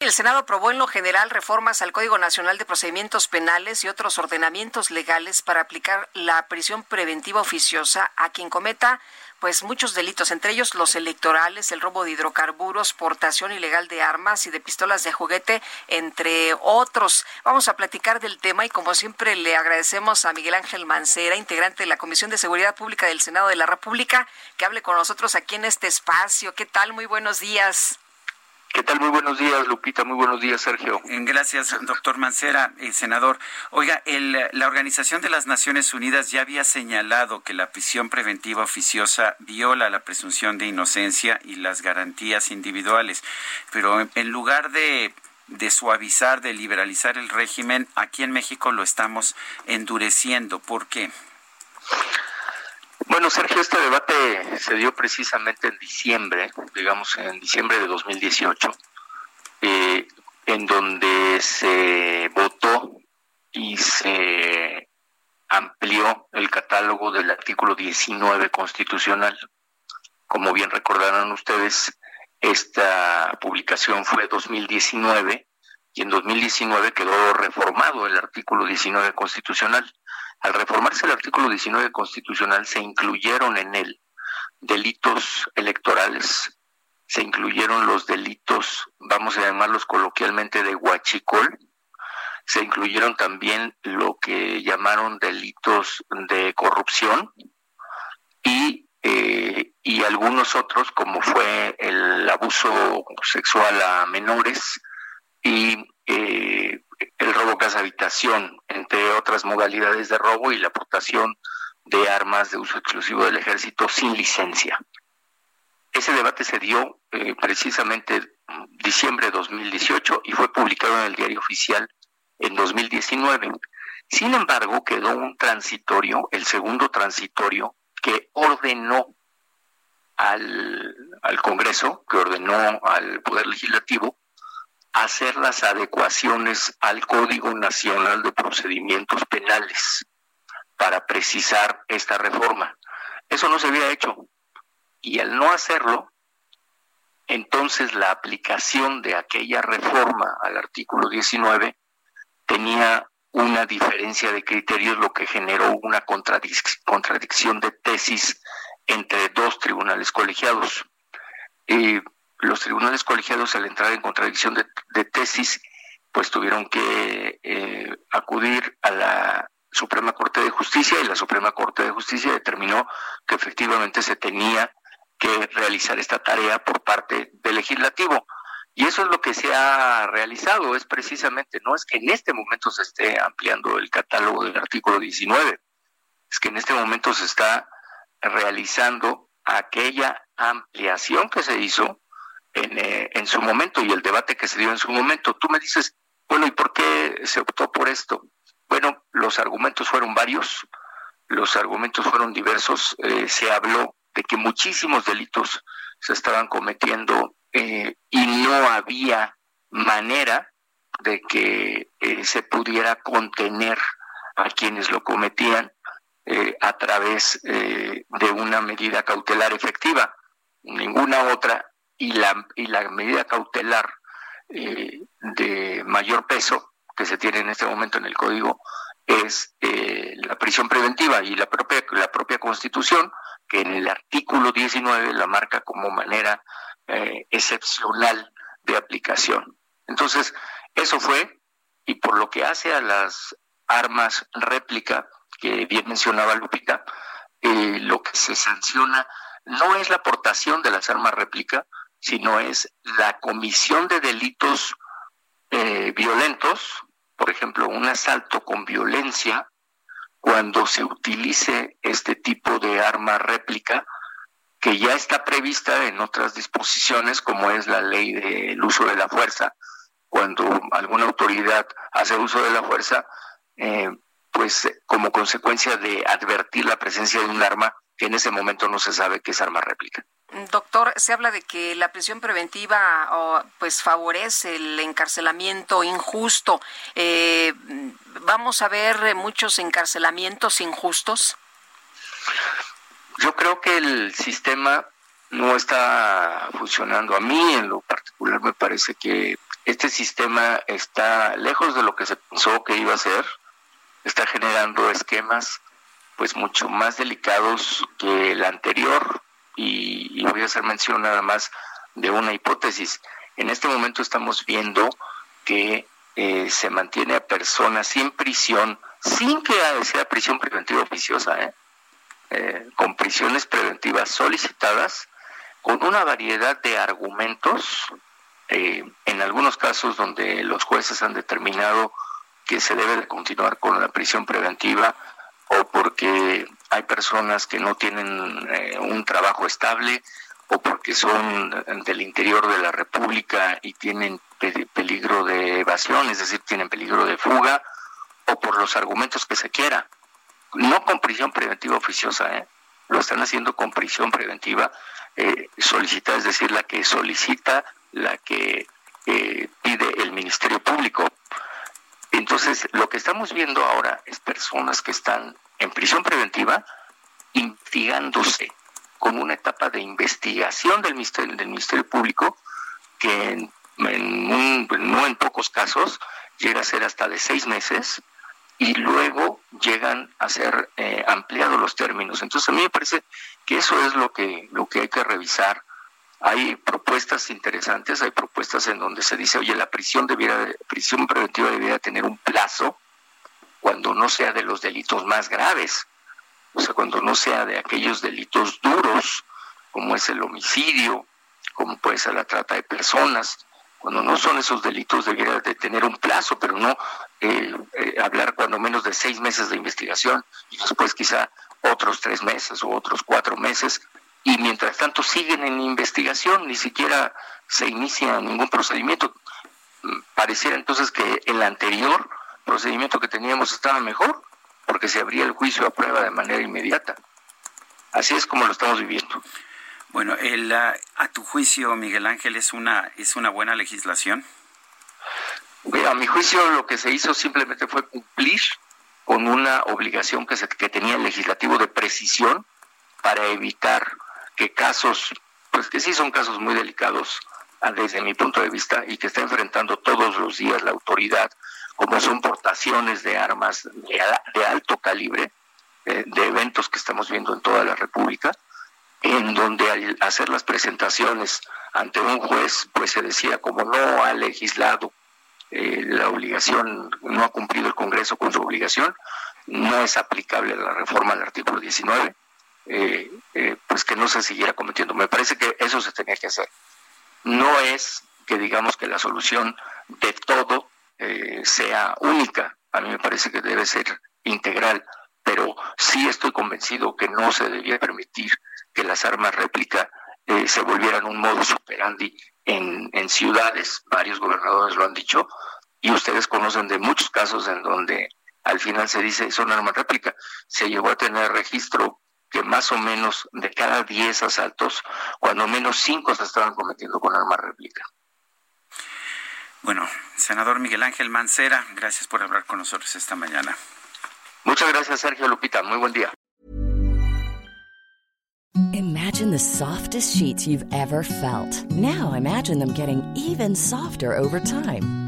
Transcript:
El Senado aprobó en lo general reformas al Código Nacional de Procedimientos Penales y otros ordenamientos legales para aplicar la prisión preventiva oficiosa a quien cometa pues muchos delitos, entre ellos los electorales, el robo de hidrocarburos, portación ilegal de armas y de pistolas de juguete, entre otros. Vamos a platicar del tema y como siempre le agradecemos a Miguel Ángel Mancera, integrante de la Comisión de Seguridad Pública del Senado de la República, que hable con nosotros aquí en este espacio. ¿Qué tal? Muy buenos días. ¿Qué tal? Muy buenos días, Lupita. Muy buenos días, Sergio. Eh, gracias, doctor Mancera, eh, senador. Oiga, la Organización de las Naciones Unidas ya había señalado que la prisión preventiva oficiosa viola la presunción de inocencia y las garantías individuales, pero en, lugar de suavizar, de liberalizar el régimen, aquí en México lo estamos endureciendo. ¿Por qué? Bueno, Sergio, este debate se dio precisamente en diciembre, digamos en diciembre de 2018, eh, en donde se votó y se amplió el catálogo del artículo 19 constitucional. Como bien recordarán ustedes, esta publicación fue 2019 y en 2019 quedó reformado el artículo 19 constitucional. Al reformarse el artículo 19 constitucional se incluyeron en él delitos electorales, se incluyeron los delitos, vamos a llamarlos coloquialmente de huachicol, se incluyeron también lo que llamaron delitos de corrupción y, eh, y algunos otros como fue el abuso sexual a menores y eh, el robo casa habitación, entre otras modalidades de robo y la aportación de armas de uso exclusivo del ejército sin licencia. Ese debate se dio eh, precisamente en diciembre de 2018 y fue publicado en el diario oficial en 2019. Sin embargo, quedó un transitorio, el segundo transitorio, que ordenó al, al Congreso, que ordenó al Poder Legislativo, hacer las adecuaciones al Código Nacional de Procedimientos Penales para precisar esta reforma. Eso no se había hecho. Y al no hacerlo, entonces la aplicación de aquella reforma al artículo 19 tenía una diferencia de criterios, lo que generó una contradicción de tesis entre dos tribunales colegiados. Y los tribunales colegiados al entrar en contradicción de, tesis, pues tuvieron que eh, acudir a la Suprema Corte de Justicia y la Suprema Corte de Justicia determinó que efectivamente se tenía que realizar esta tarea por parte del legislativo. Y eso es lo que se ha realizado, es precisamente, no es que en este momento se esté ampliando el catálogo del artículo 19, es que en este momento se está realizando aquella ampliación que se hizo eh, en, su momento y el debate que se dio en su momento. Tú me dices, bueno, ¿y por qué se optó por esto? Bueno, los argumentos fueron varios, los argumentos fueron diversos. Eh, se habló de que muchísimos delitos se estaban cometiendo eh, y no había manera de que se pudiera contener a quienes lo cometían a través de una medida cautelar efectiva. Ninguna otra y la, y la medida cautelar eh, de mayor peso que se tiene en este momento en el código es eh, la prisión preventiva y la propia, la propia constitución que en el artículo 19 la marca como manera eh, excepcional de aplicación. Entonces, eso fue, y por lo que hace a las armas réplica, que bien mencionaba Lupita, lo que se sanciona no es la aportación de las armas réplica, sino es la comisión de delitos eh, violentos, por ejemplo, un asalto con violencia, cuando se utilice este tipo de arma réplica, que ya está prevista en otras disposiciones, como es la ley del uso de la fuerza. Cuando alguna autoridad hace uso de la fuerza, eh, pues como consecuencia de advertir la presencia de un arma que en ese momento no se sabe que es arma réplica. Doctor, se habla de que la prisión preventiva pues favorece el encarcelamiento injusto. Eh, ¿Vamos a ver muchos encarcelamientos injustos? Yo creo que el sistema no está funcionando. A mí en lo particular me parece que este sistema está lejos de lo que se pensó que iba a ser. Está generando esquemas pues mucho más delicados que el anterior y, voy a hacer mención nada más de una hipótesis. En este momento estamos viendo que eh, se mantiene a personas sin prisión, sin que sea prisión preventiva oficiosa, ¿eh? Eh, con prisiones preventivas solicitadas, con una variedad de argumentos, en algunos casos donde los jueces han determinado que se debe de continuar con la prisión preventiva, o porque hay personas que no tienen eh, un trabajo estable o porque son del interior de la República y tienen peligro de evasión, es decir, tienen peligro de fuga, o por los argumentos que se quiera. No con prisión preventiva oficiosa, ¿eh? lo están haciendo con prisión preventiva eh, solicitada, es decir, la que solicita, la que eh, pide el Ministerio Público. Entonces, lo que estamos viendo ahora es personas que están en prisión preventiva investigándose con una etapa de investigación del Ministerio, del ministerio Público que en, no en pocos casos llega a ser hasta de seis meses y luego llegan a ser eh, ampliados los términos. Entonces a mí me parece que eso es lo que, lo que hay que revisar hay propuestas interesantes, hay propuestas en donde se dice, oye, la prisión debiera, prisión preventiva debiera tener un plazo cuando no sea de los delitos más graves, o sea, cuando no sea de aquellos delitos duros, como es el homicidio, como puede ser la trata de personas, cuando no son esos delitos debiera de tener un plazo, pero no eh, eh, hablar cuando menos de seis meses de investigación y después quizá otros tres meses o otros cuatro meses y mientras tanto siguen en investigación, ni siquiera se inicia ningún procedimiento. Pareciera entonces que el anterior procedimiento que teníamos estaba mejor, porque se abría el juicio a prueba de manera inmediata. Así es como lo estamos viviendo. Bueno, el, a tu juicio, Miguel Ángel, ¿es una, es una buena legislación? A mi juicio lo que se hizo simplemente fue cumplir con una obligación que, se, que tenía el legislativo de precisión para evitar que casos, pues que sí son casos muy delicados desde mi punto de vista y que está enfrentando todos los días la autoridad, como son portaciones de armas de, alto calibre, eh, de eventos que estamos viendo en toda la República, en donde al hacer las presentaciones ante un juez, pues se decía, como no ha legislado eh, la obligación, no ha cumplido el Congreso con su obligación, no es aplicable la reforma del artículo 19 eh, eh, pues que no se siguiera cometiendo. Me parece que eso se tenía que hacer. No es que digamos que la solución de todo eh, sea única. A mí me parece que debe ser integral, pero sí estoy convencido que no se debía permitir que las armas réplica se volvieran un modo operandi en, en ciudades. Varios gobernadores lo han dicho y ustedes conocen de muchos casos en donde al final se dice son armas réplica. Se llegó a tener registro que más o menos de cada 10 asaltos, cuando menos 5 se estaban cometiendo con arma réplica. Bueno, senador Miguel Ángel Mancera, gracias por hablar con nosotros esta mañana. Muchas gracias, Sergio Lupita. Muy buen día. Imagine the softest sheets you've ever felt. Now imagine them getting even softer over time.